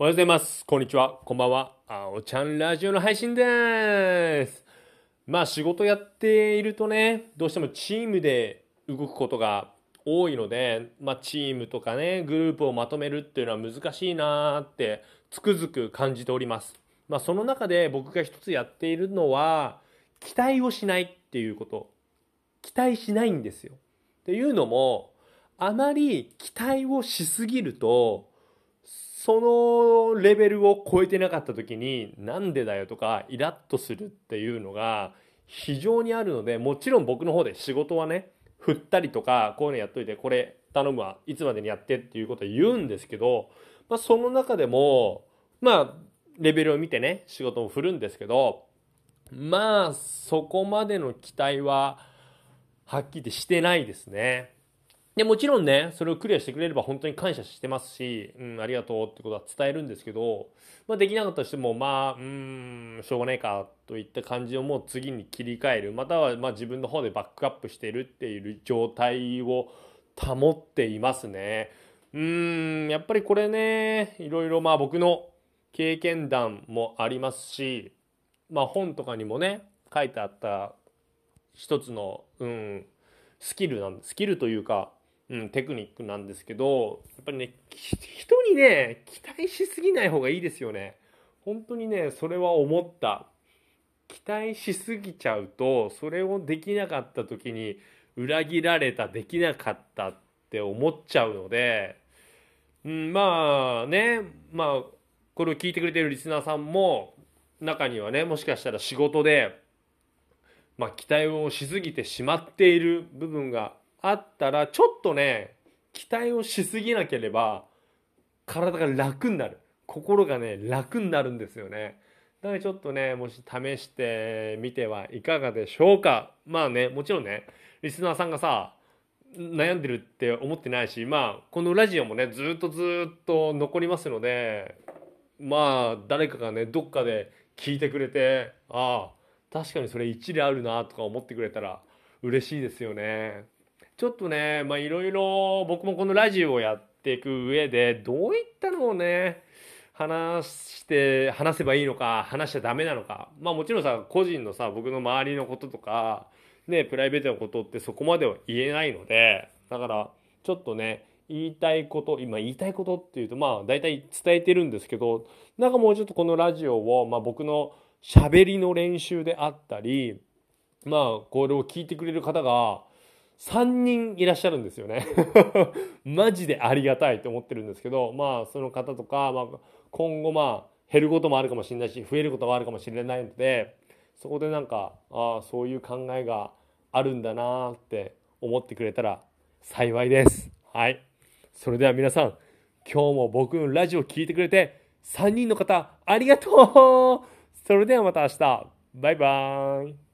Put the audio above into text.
おはようございます。こんにちは。こんばんは。あおちゃんラジオの配信でーす。まあ仕事やっているとね、どうしてもチームで動くことが多いので、まあチームとかね、グループをまとめるっていうのは難しいなーってつくづく感じております。まあその中で僕が一つやっているのは、期待をしないっていうこと。期待しないんですよ。っていうのも、あまり期待をしすぎると、そのレベルを超えてなかった時になんでだよとかイラッとするっていうのが非常にあるのでもちろん僕の方で仕事はね振ったりとかこういうのやっといてこれ頼むわいつまでにやってっていうことを言うんですけど、まあ、その中でもまあレベルを見てね仕事を振るんですけどまあそこまでの期待ははっきりしてないですね。でもちろんね、それをクリアしてくれれば本当に感謝してますし、うん、ありがとうってことは伝えるんですけど、まあ、できなかったとしても、まあ、うん、しょうがないかといった感じをもう次に切り替える、またはま自分の方でバックアップしてるっていう状態を保っていますね。うん、やっぱりこれね、いろいろまあ僕の経験談もありますし、まあ本とかにもね、書いてあった一つの、うん、スキルなんスキルというか、うん、テクニックなんですけど、やっぱりね、人にね、期待しすぎない方がいいですよね。本当にね、それは思った。期待しすぎちゃうと、それをできなかった時に、裏切られた、できなかったって思っちゃうので、うん、まあね、まあ、これを聞いてくれてるリスナーさんも、中にはね、もしかしたら仕事で、まあ、期待をしすぎてしまっている部分があったらちょっとね期待をしすぎなければ体が楽になる。心がね楽になるんですよね。だからちょっとねもし試してみてはいかがでしょうか。まあねもちろんねリスナーさんがさ悩んでるって思ってないしまあこのラジオもねずっとずっと残りますのでまあ誰かがねどっかで聞いてくれてああ確かにそれ一理あるなとか思ってくれたら嬉しいですよね。ちょっとね、まあいろいろ僕もこのラジオをやっていく上でどういったのをね、話して、話せばいいのか、話しちゃダメなのか。まあもちろんさ、個人のさ、僕の周りのこととか、ね、プライベートのことってそこまでは言えないので、だからちょっとね、言いたいこと、今言いたいことっていうと、まあ大体伝えてるんですけど、なんかもうちょっとこのラジオを、まあ僕の喋りの練習であったり、まあこれを聞いてくれる方が3人いらっしゃるんですよね。マジでありがたいと思ってるんですけど、まあその方とか、まあ今後まあ減ることもあるかもしれないし、増えることもあるかもしれないので、そこでなんか、ああ、そういう考えがあるんだなって思ってくれたら幸いです。はい。それでは皆さん、今日も僕のラジオ聞いてくれて、3人の方、ありがとうそれではまた明日。バイバーイ。